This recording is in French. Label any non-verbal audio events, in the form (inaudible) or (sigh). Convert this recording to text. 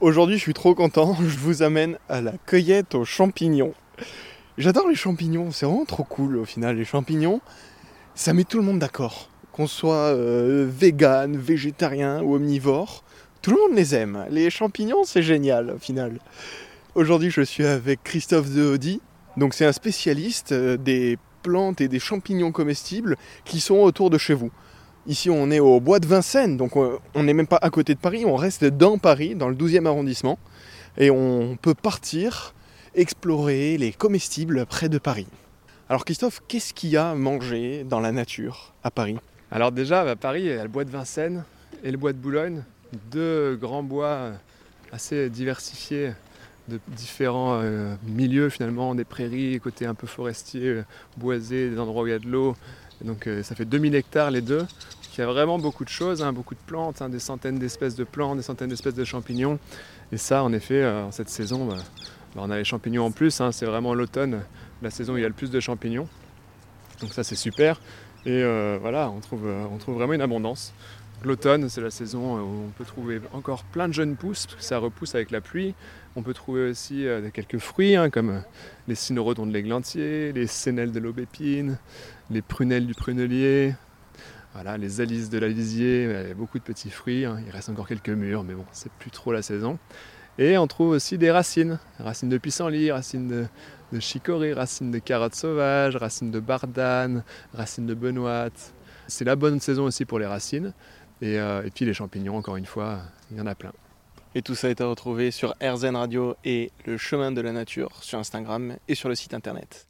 Aujourd'hui, je suis trop content. (laughs) Je vous amène à la cueillette aux champignons. J'adore les champignons, c'est vraiment trop cool au final. Les champignons, ça met tout le monde d'accord. Qu'on soit euh, vegan, végétarien ou omnivore, tout le monde les aime. Les champignons, c'est génial au final. Aujourd'hui, je suis avec Christophe Dehaudi. Donc, c'est un spécialiste euh, des plantes et des champignons comestibles qui sont autour de chez vous. Ici, on est au bois de Vincennes, donc euh, on n'est même pas à côté de Paris, on reste dans Paris, dans le 12e arrondissement, et on peut partir explorer les comestibles près de Paris. Alors Christophe, qu'est-ce qu'il y a à manger dans la nature à Paris? Alors déjà, à Paris, il y a le bois de Vincennes et le bois de Boulogne, deux grands bois assez diversifiés de différents euh, milieux finalement, des prairies, côté un peu forestier, euh, boisé, des endroits où il y a de l'eau. Donc euh, ça fait 2000 hectares les deux. Il y a vraiment beaucoup de choses, hein, beaucoup de plantes, hein, des centaines d'espèces de plantes, des centaines d'espèces de champignons. Et ça, en effet, en cette saison, bah, bah, on a les champignons en plus. Hein, c'est vraiment l'automne, la saison où il y a le plus de champignons. Donc ça, c'est super. Et voilà, on trouve, on trouve vraiment une abondance. L'automne, c'est la saison où on peut trouver encore plein de jeunes pousses, ça repousse avec la pluie. On peut trouver aussi euh, quelques fruits, hein, comme euh, les cynorhodons de l'églantier, les sénelles de l'aubépine, les prunelles du prunelier, voilà, les alices de l'alisier, beaucoup de petits fruits. Hein. Il reste encore quelques mûres, mais bon, c'est plus trop la saison. Et on trouve aussi des racines, racines de pissenlit, racines de, de chicorée, racines de carottes sauvages, racines de bardane, racines de benoîte. C'est la bonne saison aussi pour les racines. Euh, et, puis les champignons, encore une fois, il y en a plein. Et tout ça est à retrouver sur RZN Radio et le chemin de la nature sur Instagram et sur le site internet.